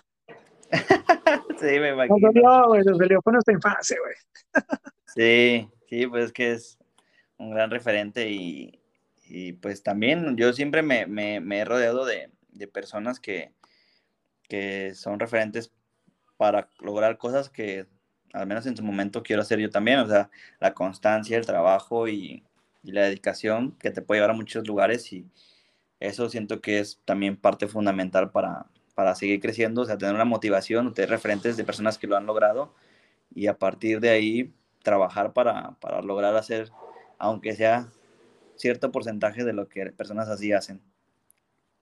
sí, me imagino. Nos dolió, güey, nos dolió, fue nuestra infancia, güey. sí, sí, pues es que es un gran referente y, y pues también yo siempre me, me, me he rodeado de, de personas que, que son referentes para lograr cosas que al menos en su momento quiero hacer yo también, o sea, la constancia, el trabajo y, y, la dedicación que te puede llevar a muchos lugares y eso siento que es también parte fundamental para, para seguir creciendo, o sea, tener una motivación, tener referentes de personas que lo han logrado y a partir de ahí trabajar para, para lograr hacer, aunque sea cierto porcentaje de lo que personas así hacen.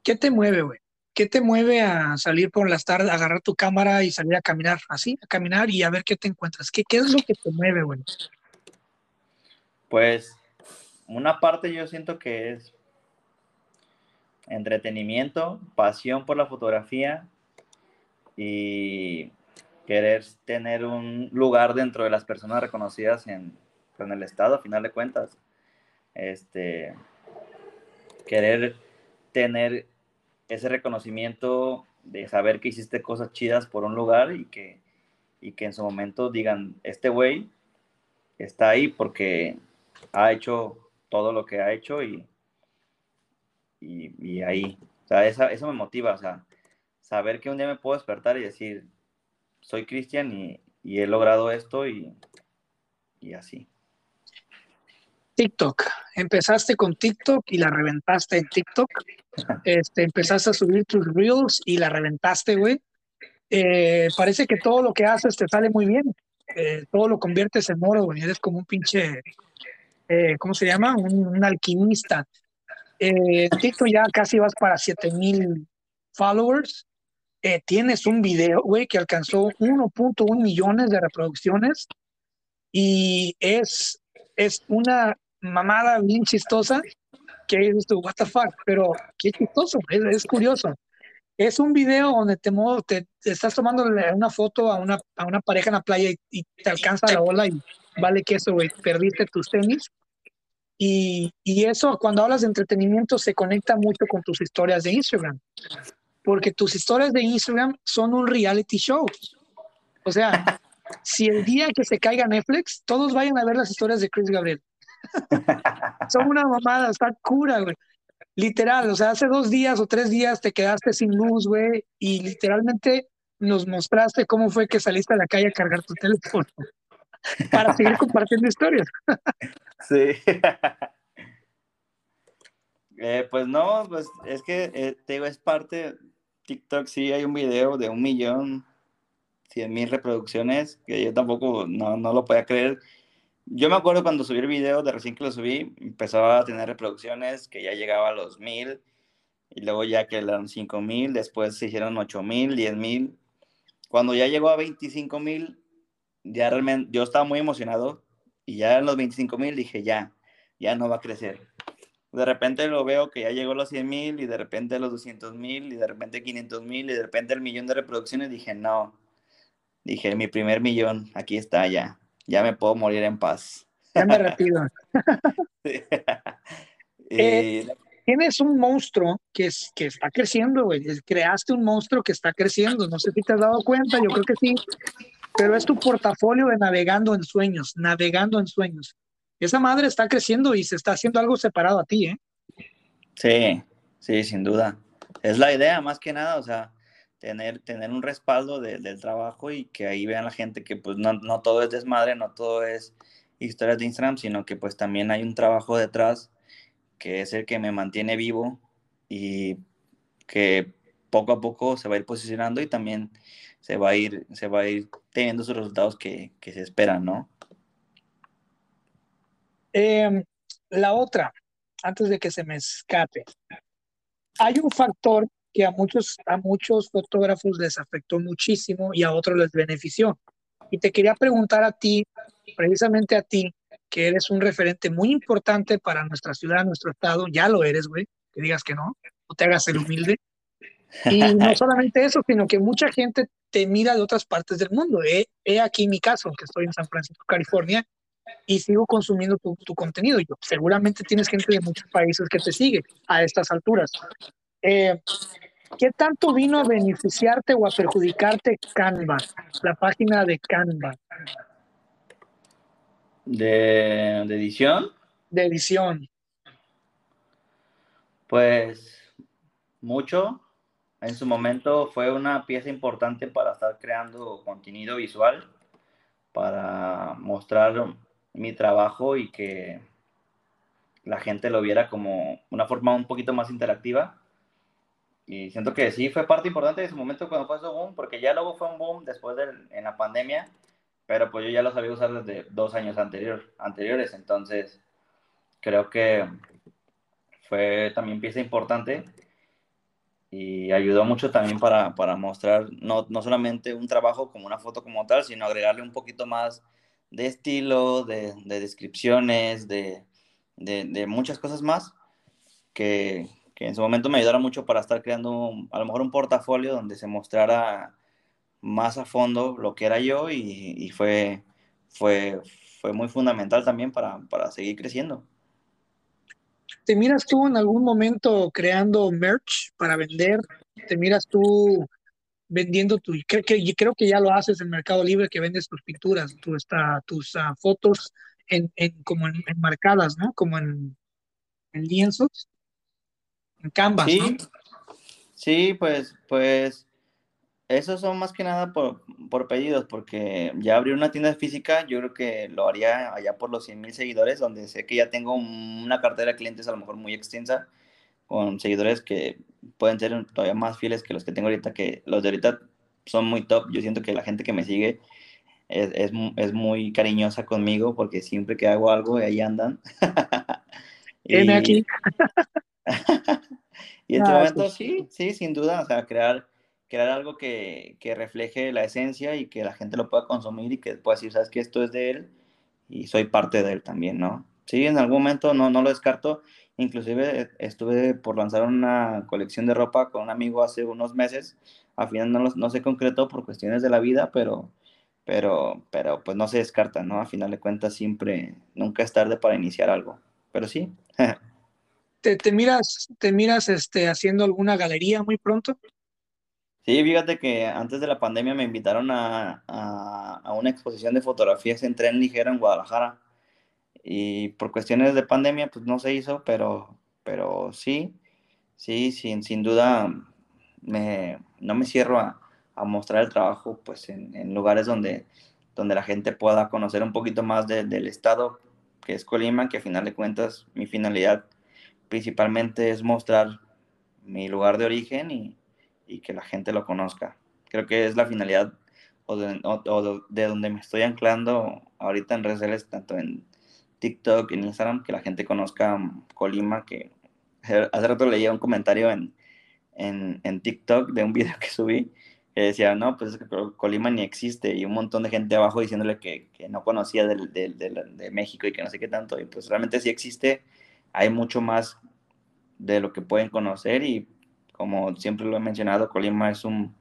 ¿Qué te mueve, güey? ¿Qué te mueve a salir por las tardes, agarrar tu cámara y salir a caminar así, a caminar y a ver qué te encuentras? ¿Qué, qué es lo que te mueve, güey? Pues una parte yo siento que es entretenimiento, pasión por la fotografía y querer tener un lugar dentro de las personas reconocidas en, en el estado, a final de cuentas. Este, querer tener ese reconocimiento de saber que hiciste cosas chidas por un lugar y que, y que en su momento digan, este güey está ahí porque ha hecho todo lo que ha hecho y, y, ahí, o sea, eso me motiva, o sea, saber que un día me puedo despertar y decir, soy Cristian y, y, he logrado esto y, y así. TikTok. Empezaste con TikTok y la reventaste en TikTok. Este, empezaste a subir tus reels y la reventaste, güey. Eh, parece que todo lo que haces te sale muy bien. Eh, todo lo conviertes en oro, güey. Eres como un pinche, eh, ¿cómo se llama? Un, alquimista. TikTok ya casi vas para 7000 followers. tienes un video, güey, que alcanzó 1.1 millones de reproducciones y es, es una mamada bien chistosa que dices tú, what the fuck, pero qué chistoso, es, curioso. Es un video donde te, te, estás tomando una foto a una, a una pareja en la playa y, te alcanza la ola y vale que eso, güey, perdiste tus tenis. Y, y, eso, cuando hablas de entretenimiento, se conecta mucho con tus historias de Instagram. Porque tus historias de Instagram son un reality show. O sea, si el día que se caiga Netflix, todos vayan a ver las historias de Chris Gabriel. Son una mamada, está cura, güey. Literal, o sea, hace dos días o tres días te quedaste sin luz, güey, y literalmente nos mostraste cómo fue que saliste a la calle a cargar tu teléfono para seguir compartiendo historias. sí. Eh, pues no, pues es que eh, te digo, es parte, TikTok sí hay un video de un millón, cien mil reproducciones, que yo tampoco no, no lo podía creer yo me acuerdo cuando subí el video, de recién que lo subí, empezaba a tener reproducciones que ya llegaba a los mil, y luego ya que eran cinco mil, después se hicieron ocho mil, diez mil. Cuando ya llegó a 25 mil, ya realmente yo estaba muy emocionado, y ya en los 25 mil dije, ya, ya no va a crecer. De repente lo veo que ya llegó a los 100 mil, y de repente a los 200 mil, y de repente 500 mil, y de repente el millón de reproducciones, dije, no. Dije, mi primer millón, aquí está ya ya me puedo morir en paz. Ya me retiro. Eh, tienes un monstruo que, es, que está creciendo, güey. Creaste un monstruo que está creciendo. No sé si te has dado cuenta, yo creo que sí. Pero es tu portafolio de navegando en sueños, navegando en sueños. Esa madre está creciendo y se está haciendo algo separado a ti, ¿eh? Sí, sí, sin duda. Es la idea, más que nada, o sea, tener, tener un respaldo del trabajo y que ahí vean la gente que pues no, no, todo es desmadre, no todo es historias de Instagram, sino que pues también hay un trabajo detrás que es el que me mantiene vivo y que poco a poco se va a ir posicionando y también se va a ir, se va a ir teniendo sus resultados que, que se esperan, ¿no? Em, la otra, antes de que se me escape, hay un factor que a muchos, a muchos fotógrafos les afectó muchísimo y a otros les benefició. Y te quería preguntar a ti, precisamente a ti, que eres un referente muy importante para nuestra ciudad, nuestro estado, ya lo eres, güey, que digas que no, no te hagas el humilde. Y no solamente eso, sino que mucha gente te mira de otras partes del mundo. He, he aquí mi caso, que estoy en San Francisco, California, y sigo consumiendo tu, tu contenido. Yo, seguramente tienes gente de muchos países que te sigue a estas alturas. Eh, ¿Qué tanto vino a beneficiarte o a perjudicarte Canva, la página de Canva? ¿De, edición? De edición. Pues mucho. En su momento fue una pieza importante para estar creando contenido visual, para mostrar mi trabajo y que la gente lo viera como una forma un poquito más interactiva. Y siento que sí fue parte importante de su momento cuando fue su boom, porque ya luego fue un boom después de en la pandemia, pero pues yo ya lo sabía usar desde dos años anterior, anteriores, entonces creo que fue también pieza importante y ayudó mucho también para, para mostrar no, no, solamente un trabajo como una foto como tal, sino agregarle un poquito más de estilo, de, de descripciones, de, de, muchas cosas más que, que, en su momento me ayudaron mucho para estar creando a lo mejor un portafolio donde se mostrara más a fondo lo que era yo y, y fue, fue, fue muy fundamental también para, para seguir creciendo. ¿Te miras tú en algún momento creando merch para vender? ¿Te miras tú vendiendo tu, creo que, creo que ya lo haces en Mercado Libre, que vendes tus pinturas, tu, tus uh, fotos en, en, como en, enmarcadas, ¿no? Como en, en lienzos, en canvas, sí. ¿no? Sí, pues, pues esos son más que nada por, por, pedidos, porque ya abrir una tienda física, yo creo que lo haría allá por los 100 mil seguidores, donde sé que ya tengo una cartera de clientes a lo mejor muy extensa, con seguidores que pueden ser todavía más fieles que los que tengo ahorita, que los de ahorita son muy top. Yo siento que la gente que me sigue es, es, es muy cariñosa conmigo, porque siempre que hago algo, ahí andan. y, aquí. y en este momento, sí, sí, sin duda, o sea, crear crear algo que, que, refleje la esencia y que la gente lo pueda consumir y que pueda decir, sabes que esto es de él y soy parte de él también, ¿no? Sí, en algún momento no, no lo descarto. Inclusive estuve por lanzar una colección de ropa con un amigo hace unos meses. Al final no, no se concretó por cuestiones de la vida, pero, pero, pero pues no se descarta, ¿no? A final de cuentas siempre, nunca es tarde para iniciar algo. Pero sí. ¿Te, te miras, te miras este, haciendo alguna galería muy pronto? Sí, fíjate que antes de la pandemia me invitaron a, a, a, una exposición de fotografías en tren ligero en Guadalajara. Y por cuestiones de pandemia, pues no se hizo, pero, pero sí, sí, sin, sin duda, me, no me cierro a, a mostrar el trabajo pues en, lugares donde, donde la gente pueda conocer un poquito más de, del estado que es Colima, que a final de cuentas mi finalidad principalmente es mostrar mi lugar de origen y, y que la gente lo conozca. Creo que es la finalidad o de, o, o de donde me estoy anclando ahorita en redes sociales, tanto en TikTok, en Instagram, que la gente conozca Colima, que hace rato leía un comentario en, en, en TikTok de un video que subí, que decía, no, pues es que Colima ni existe, y un montón de gente abajo diciéndole que, que no conocía de, de, México y que no sé qué tanto, y pues realmente sí existe, hay mucho más de lo que pueden conocer y como siempre lo he mencionado, Colima es un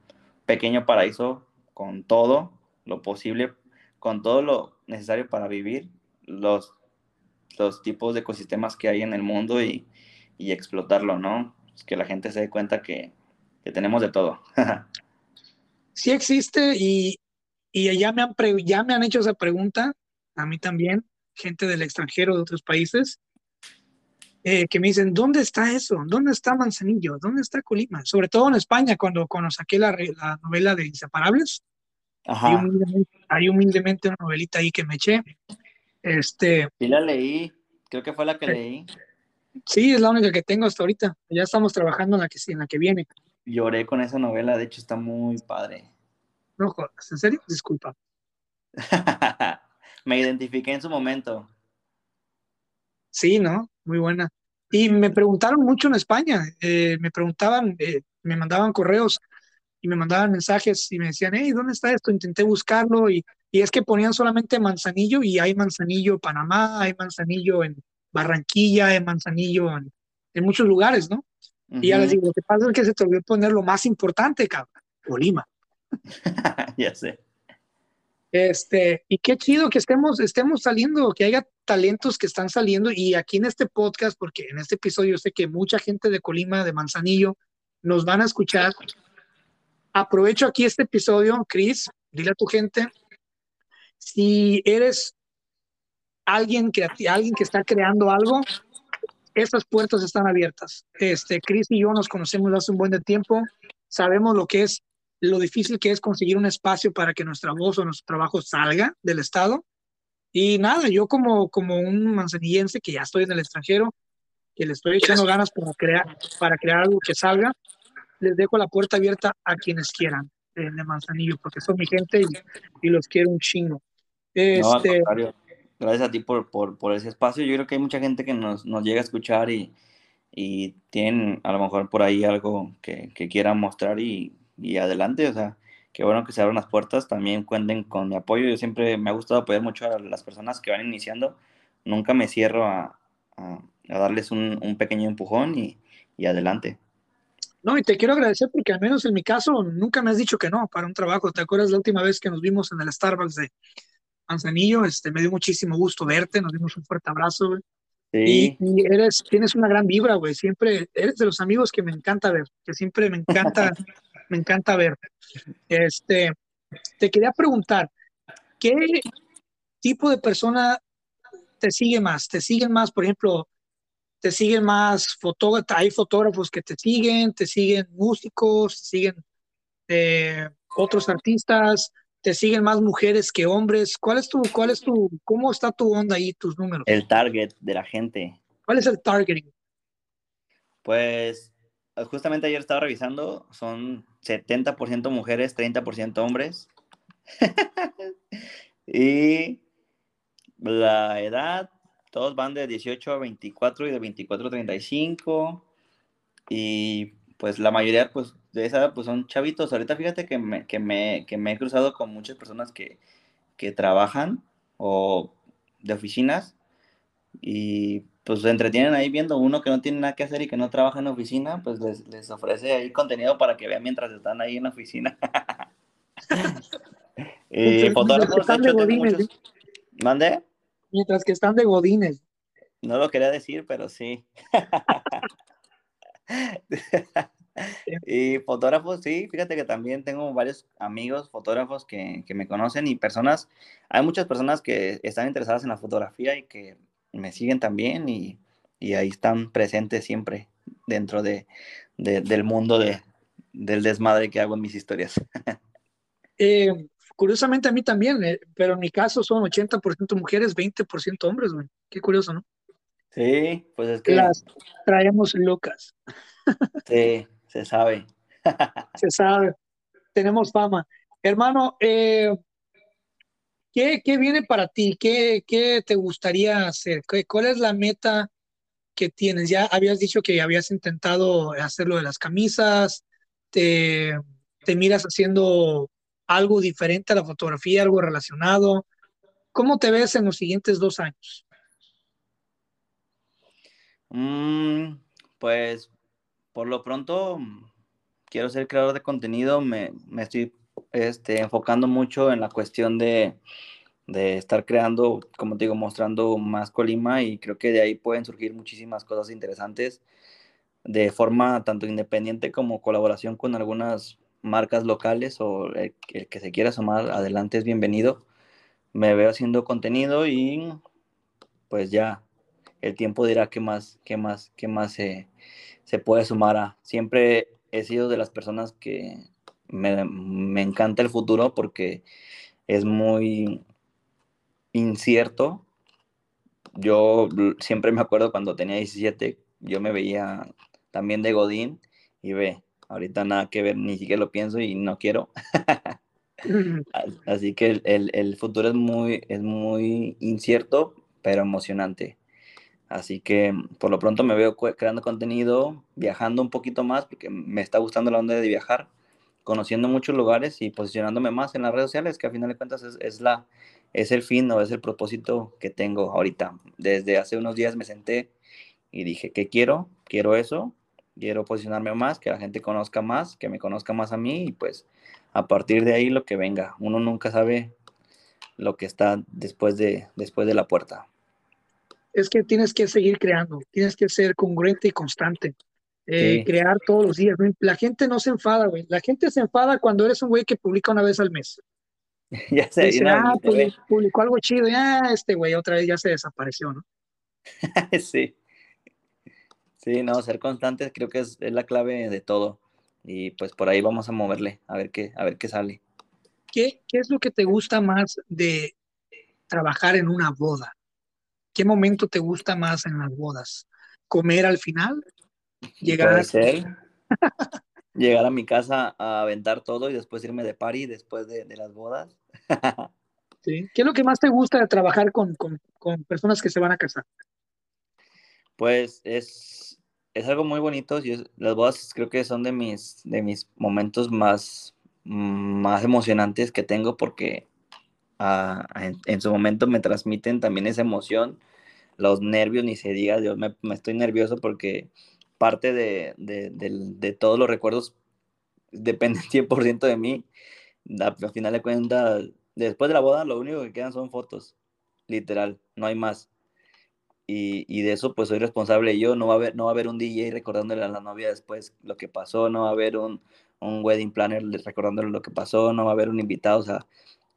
pequeño paraíso con todo lo posible, con todo lo necesario para vivir, los, los tipos de ecosistemas que hay en el mundo y, y explotarlo, ¿no? Que la gente se dé cuenta que, que tenemos de todo. sí existe y, y ya, me han ya me han hecho esa pregunta, a mí también, gente del extranjero, de otros países, eh, que me dicen, ¿dónde está eso? ¿Dónde está Manzanillo? ¿Dónde está Colima? Sobre todo en España, cuando, cuando saqué la, la novela de Inseparables. Hay humildemente, hay humildemente, una novelita ahí que me eché. Este, sí la leí, creo que fue la que eh, leí. Sí, es la única que tengo hasta ahorita. Ya estamos trabajando en la que, en la que viene. Lloré con esa novela, de hecho está muy padre. No jodas, ¿en serio? Disculpa. me identifiqué en su momento. Sí, ¿no? Muy buena. Y me preguntaron mucho en España, eh, me preguntaban, eh, me mandaban correos y me mandaban mensajes y me decían, hey, ¿dónde está esto? Intenté buscarlo y, y es que ponían solamente Manzanillo y hay Manzanillo Panamá, hay Manzanillo en Barranquilla, hay Manzanillo en, en muchos lugares, ¿no? Uh -huh. Y ya les digo, lo que pasa es que se te olvidó poner lo más importante, cabrón, Colima. ya sé. Este, y qué chido que estemos, estemos saliendo, que haya talentos que están saliendo y aquí en este podcast, porque en este episodio sé que mucha gente de Colima, de Manzanillo, nos van a escuchar. Aprovecho aquí este episodio, Cris, dile a tu gente, si eres alguien que, alguien que está creando algo, estas puertas están abiertas. Este, Cris y yo nos conocemos hace un buen de tiempo, sabemos lo que es lo difícil que es conseguir un espacio para que nuestra voz o nuestro trabajo salga del Estado. Y nada, yo como, como un manzanillense que ya estoy en el extranjero, que le estoy echando ganas para crear, para crear algo que salga, les dejo la puerta abierta a quienes quieran eh, de Manzanillo, porque son mi gente y, y los quiero un chingo. Este... Gracias a ti por, por, ese espacio. Yo creo que hay mucha gente que nos, nos llega a escuchar y, y tienen a lo mejor por ahí algo que, que quieran mostrar y, y, adelante. O sea, qué bueno que se abran las puertas. También cuenten con mi apoyo. Yo siempre me ha gustado apoyar mucho a las personas que van iniciando. Nunca me cierro a, a, darles un, un, pequeño empujón y, y adelante. No, y te quiero agradecer porque al menos en mi caso nunca me has dicho que no para un trabajo. ¿Te acuerdas la última vez que nos vimos en el Starbucks de Manzanillo? Este, me dio muchísimo gusto verte, nos dimos un fuerte abrazo, güey. Sí. Y, eres, tienes una gran vibra, güey. Siempre eres de los amigos que me encanta ver, que siempre me encanta, me encanta ver. Este, te quería preguntar, ¿qué tipo de persona te sigue más? ¿Te siguen más, por ejemplo, te siguen más fotógrafos, hay fotógrafos que te siguen, te siguen músicos, te siguen eh, otros artistas, te siguen más mujeres que hombres. ¿Cuál es tu, cuál es tu, cómo está tu onda ahí, tus números? El target de la gente. ¿Cuál es el targeting? Pues justamente ayer estaba revisando, son 70% mujeres, 30% hombres. y la edad, todos van de 18 a 24 y de 24 a 35. Y pues la mayoría pues de esa edad pues son chavitos. Ahorita fíjate que me, que me, que me he cruzado con muchas personas que, que trabajan o de oficinas y pues se entretienen ahí viendo uno que no tiene nada que hacer y que no trabaja en oficina, pues les, les ofrece ahí contenido para que vean mientras están ahí en la oficina. y fotógrafos, de hecho, muchos... ¿Mande? Mientras que están de godines. No lo quería decir, pero sí. y fotógrafos, sí, fíjate que también tengo varios amigos fotógrafos que, que, me conocen y personas, hay muchas personas que están interesadas en la fotografía y que me siguen también y, y ahí están presentes siempre dentro de, de, del mundo de, del desmadre que hago en mis historias. eh, curiosamente a mí también, eh, pero en mi caso son 80% mujeres, 20% hombres, güey. Qué curioso, ¿no? Sí, pues es que... Las traemos locas. Sí, se sabe. se sabe. Tenemos fama. Hermano, eh, ¿qué, ¿qué, viene para ti? ¿Qué, ¿Qué te gustaría hacer? ¿Cuál es la meta que tienes? Ya habías dicho que habías intentado hacer lo de las camisas, te, te miras haciendo algo diferente a la fotografía, algo relacionado. ¿Cómo te ves en los siguientes dos años? Mm, pues por lo pronto quiero ser creador de contenido, me, estoy este, enfocando mucho en la cuestión de, estar creando, como te digo, mostrando más Colima y creo que de ahí pueden surgir muchísimas cosas interesantes de forma tanto independiente como colaboración con algunas marcas locales o el, que se quiera sumar adelante es bienvenido. Me veo haciendo contenido y pues ya el tiempo dirá qué más, qué más, qué más se puede sumar a. Siempre he sido de las personas que me, me encanta el futuro porque es muy incierto. Yo siempre me acuerdo cuando tenía 17, yo me veía también de Godín y ve, ahorita nada que ver, ni siquiera lo pienso y no quiero. Así que el, el, futuro es muy, es muy incierto, pero emocionante. Así que por lo pronto me veo creando contenido, viajando un poquito más, porque me está gustando la onda de viajar, conociendo muchos lugares y posicionándome más en las redes sociales, que a final de cuentas es, la, es el fin o es el propósito que tengo ahorita. Desde hace unos días me senté y dije, ¿qué quiero? Quiero eso, quiero posicionarme más, que la gente conozca más, que me conozca más a mí y pues a partir de ahí lo que venga. Uno nunca sabe lo que está después de, después de la puerta. Es que tienes que seguir creando, tienes que ser congruente y constante. Eh, crear todos los días. La gente no se enfada, güey. La gente se enfada cuando eres un güey que publica una vez al mes. ya sé. ah, publicó algo chido. Ya, este güey otra vez ya se desapareció, ¿no? sí. Sí, no, ser constantes creo que es, la clave de todo. Y pues por ahí vamos a moverle, a ver qué, a ver qué sale. ¿Qué, ¿Qué es lo que te gusta más de trabajar en una boda? ¿Qué momento te gusta más en las bodas? ¿Comer al final? ¿Llegar, Llegar a mi casa a aventar todo y después irme de party después de, de las bodas. ¿Qué es lo que más te gusta de trabajar con, con, con personas que se van a casar? Pues es, es algo muy bonito. las bodas creo que son de mis, de mis momentos más, más emocionantes que tengo porque ah, en, su momento me transmiten también esa emoción, los nervios, ni se diga, yo me, estoy nervioso porque parte de, de, todos los recuerdos depende 100% de mí. Al final de cuentas, después de la boda, lo único que quedan son fotos, literal, no hay más. Y, y, de eso pues soy responsable yo, no va, a haber, no va a haber un DJ recordándole a la novia después lo que pasó, no va a haber un, un wedding planner recordándole lo que pasó, no va a haber un invitado, o sea,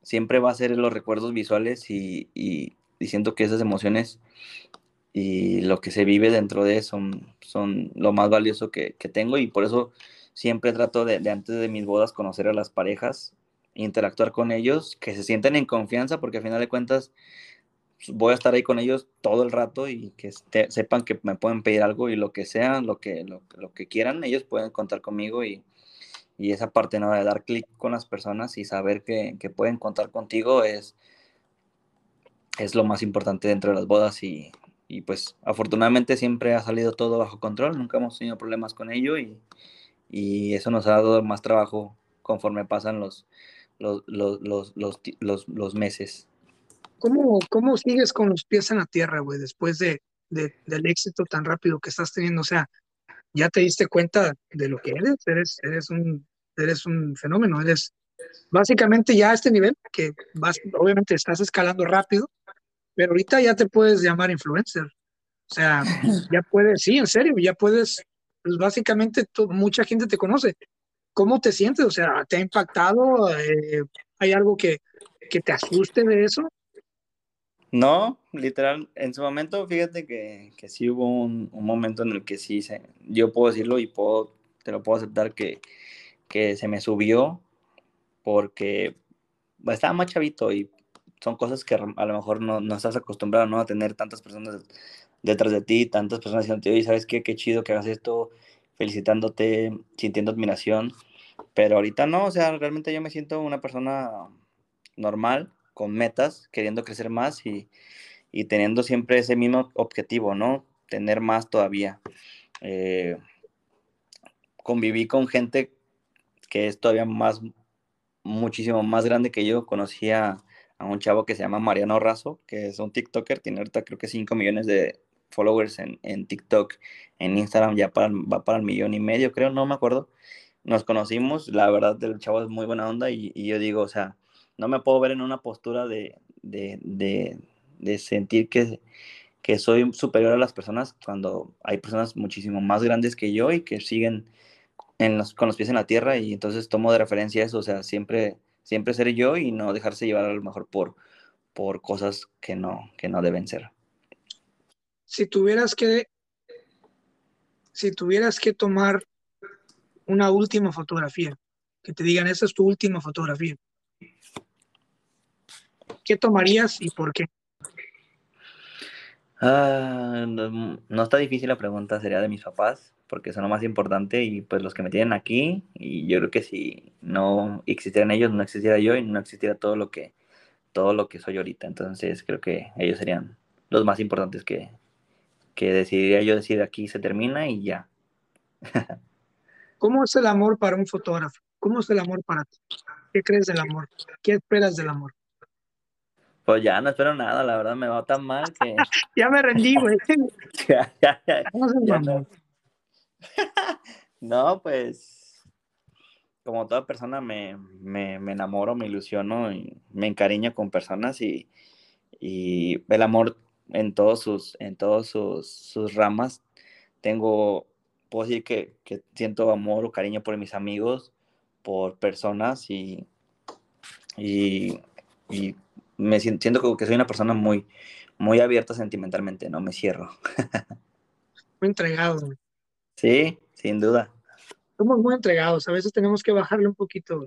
siempre va a ser los recuerdos visuales y, y diciendo que esas emociones y lo que se vive dentro de eso son, son lo más valioso que, que tengo y por eso siempre trato de, de, antes de mis bodas conocer a las parejas, interactuar con ellos, que se sienten en confianza porque al final de cuentas voy a estar ahí con ellos todo el rato y que sepan que me pueden pedir algo y lo que sea, lo que, lo, lo que quieran, ellos pueden contar conmigo y, y esa parte ¿no? de dar clic con las personas y saber que, que, pueden contar contigo es, es lo más importante dentro de las bodas y, y, pues afortunadamente siempre ha salido todo bajo control, nunca hemos tenido problemas con ello y, y eso nos ha dado más trabajo conforme pasan los, los, los, los, los, meses. ¿Cómo, ¿Cómo sigues con los pies en la tierra, güey, después de, de, del éxito tan rápido que estás teniendo? O sea, ya te diste cuenta de lo que eres, eres, eres, un, eres un fenómeno, eres básicamente ya a este nivel, que vas, obviamente estás escalando rápido, pero ahorita ya te puedes llamar influencer. O sea, ya puedes, sí, en serio, ya puedes, pues básicamente mucha gente te conoce. ¿Cómo te sientes? O sea, ¿te ha impactado? Eh, ¿Hay algo que, que te asuste de eso? No, literal, en su momento, fíjate que, que sí hubo un, un, momento en el que sí, se, yo puedo decirlo y puedo, te lo puedo aceptar que, que se me subió porque estaba más chavito y son cosas que a lo mejor no, no estás acostumbrado ¿no? a tener tantas personas detrás de ti, tantas personas diciendo, oye, ¿sabes qué? Qué chido que hagas esto, felicitándote, sintiendo admiración. Pero ahorita no, o sea, realmente yo me siento una persona normal, con metas, queriendo crecer más y, y teniendo siempre ese mismo objetivo, ¿no? Tener más todavía. Eh, conviví con gente que es todavía más, muchísimo más grande que yo. Conocí a, un chavo que se llama Mariano Razo, que es un TikToker, tiene ahorita creo que 5 millones de followers en, en TikTok, en Instagram ya para, va para el millón y medio, creo, no me acuerdo. Nos conocimos, la verdad, el chavo es muy buena onda y, yo digo, o sea, no me puedo ver en una postura de, sentir que, que, soy superior a las personas cuando hay personas muchísimo más grandes que yo y que siguen en los, con los pies en la tierra y entonces tomo de referencia eso, o sea, siempre, siempre ser yo y no dejarse llevar a lo mejor por, por cosas que no, que no deben ser. Si tuvieras que, si tuvieras que tomar una última fotografía, que te digan, esa es tu última fotografía, ¿qué tomarías y por qué? Ah, no, está difícil la pregunta, sería de mis papás, porque son lo más importante y pues los que me tienen aquí, y yo creo que si no existieran ellos, no existiera yo y no existiera todo lo que, todo lo que soy ahorita. Entonces creo que ellos serían los más importantes que, que decidiría yo decir aquí se termina y ya. ¿Cómo es el amor para un fotógrafo? ¿Cómo es el amor para ti? ¿Qué crees del amor? ¿Qué esperas del amor? Pues ya no espero nada, la verdad me va tan mal que. ya me rendí, güey. ya, ya, ya, no. no, pues. Como toda persona me, me, me, enamoro, me ilusiono y me encariño con personas y, y el amor en todos sus, en todos sus, sus ramas. Tengo, puedo decir que, que siento amor o cariño por mis amigos, por personas y, y, me siento que soy una persona muy, muy abierta sentimentalmente, no me cierro. muy entregado. Sí, sin duda. Somos muy entregados, a veces tenemos que bajarle un poquito.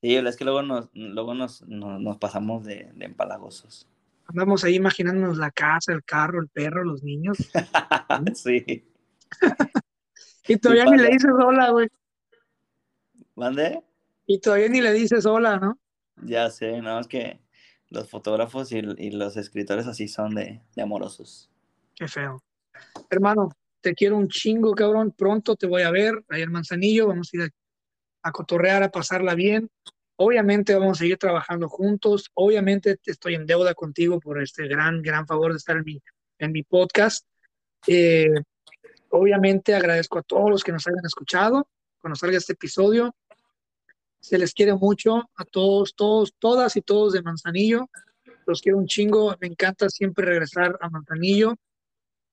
Sí, es que luego nos, luego nos, nos, pasamos de, de, empalagosos. Andamos ahí imaginándonos la casa, el carro, el perro, los niños. sí. y todavía ni le dices hola, güey. ¿Mande? Y todavía ni le dices hola, ¿no? Ya sé, no, es que los fotógrafos y, los escritores así son de, de amorosos. Qué feo. Hermano, te quiero un chingo, cabrón. Pronto te voy a ver ahí en Manzanillo. Vamos a ir a, cotorrear, a pasarla bien. Obviamente vamos a seguir trabajando juntos. Obviamente estoy en deuda contigo por este gran, gran favor de estar en mi, en mi podcast. Eh, obviamente agradezco a todos los que nos hayan escuchado cuando salga este episodio. Se les quiere mucho a todos, todos, todas y todos de Manzanillo. Los quiero un chingo. Me encanta siempre regresar a Manzanillo.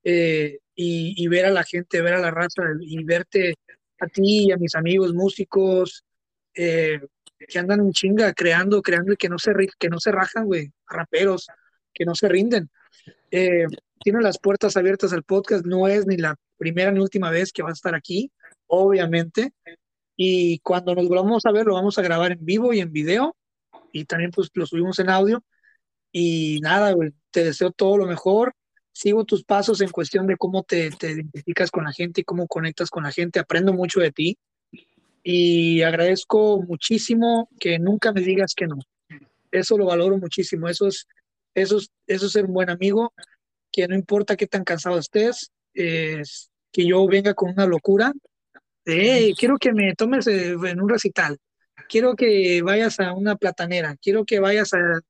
Eh, y, ver a la gente, ver a la raza y verte a ti y a mis amigos músicos eh, que andan en chinga creando, creando y que no se, que no se rajan, güey, raperos, que no se rinden. Eh, tiene las puertas abiertas al podcast, no es ni la primera ni última vez que vas a estar aquí, obviamente. Y cuando nos volvamos a ver, lo vamos a grabar en vivo y en video. Y también pues lo subimos en audio. Y nada, güey, te deseo todo lo mejor sigo tus pasos en cuestión de cómo te, identificas con la gente y cómo conectas con la gente. Aprendo mucho de ti y agradezco muchísimo que nunca me digas que no. Eso lo valoro muchísimo. Eso es, eso eso ser un buen amigo, que no importa qué tan cansado estés, es que yo venga con una locura. De, quiero que me tomes eh, en un recital. Quiero que vayas a una platanera. Quiero que vayas a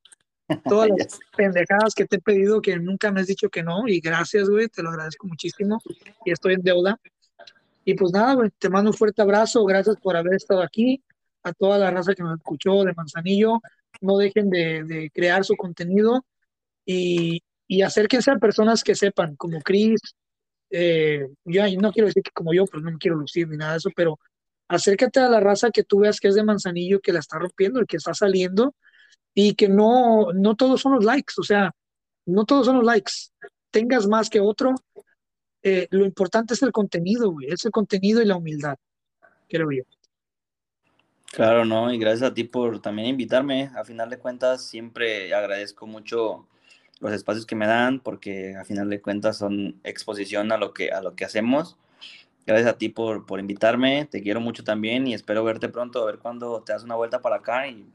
todas las pendejadas que te he pedido que nunca me has dicho que no. Y gracias, güey, te lo agradezco muchísimo. Y estoy en deuda. Y pues nada, güey, te mando un fuerte abrazo. Gracias por haber estado aquí. A toda la raza que me escuchó de Manzanillo. No dejen de, crear su contenido y, y acérquense a personas que sepan, como Chris. Eh, yo no quiero decir que como yo, pues no me quiero lucir ni nada de eso, pero acércate a la raza que tú veas que es de Manzanillo, que la está rompiendo, el que está saliendo y que no, no todos son los likes, o sea, no todos son los likes. Tengas más que otro, eh, lo importante es el contenido, güey, es el contenido y la humildad, creo yo. Claro, no, y gracias a ti por también invitarme. A final de cuentas, siempre agradezco mucho los espacios que me dan, porque a final de cuentas son exposición a lo que, a lo que hacemos. Gracias a ti por, por invitarme, te quiero mucho también y espero verte pronto, a ver cuándo te das una vuelta para acá y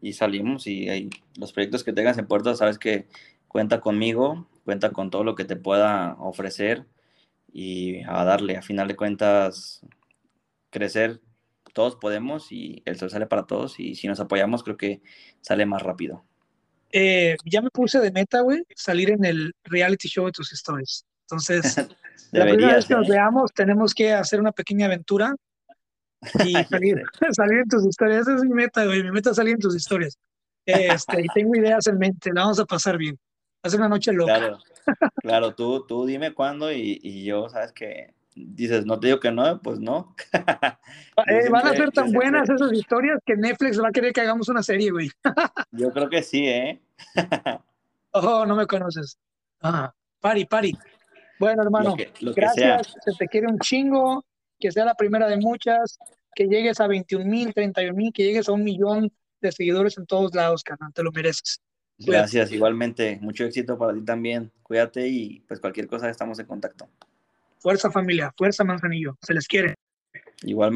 y salimos y hay los proyectos que tengas en puerto, sabes que cuenta conmigo, cuenta con todo lo que te pueda ofrecer y a darle, a final de cuentas, crecer, todos podemos y el sol sale para todos y si nos apoyamos creo que sale más rápido. Eh, ya me puse de meta, güey, salir en el reality show de tus stories. Entonces, la primera vez que nos ¿eh? veamos, tenemos que hacer una pequeña aventura y salir, salir en tus historias. Esa es mi meta, güey. Mi meta es salir en tus historias. Este, y tengo ideas en mente, la vamos a pasar bien. Hace una noche loca. Claro, claro tú, tú dime cuándo y, y yo, sabes que dices, no te digo que no, pues no. Eh, van a ser tan buenas esas historias que Netflix va a querer que hagamos una serie, güey. yo creo que sí, ¿eh? oh, no me conoces. Ah, pari, pari. Bueno, hermano, gracias. Se te quiere un chingo que sea la primera de muchas, que llegues a 21 mil, 31 mil, que llegues a un millón de seguidores en todos lados, canal, te lo mereces. Gracias, igualmente. Mucho éxito para ti también. Cuídate y pues cualquier cosa estamos en contacto. Fuerza familia, fuerza Manzanillo, se les quiere. Igualmente.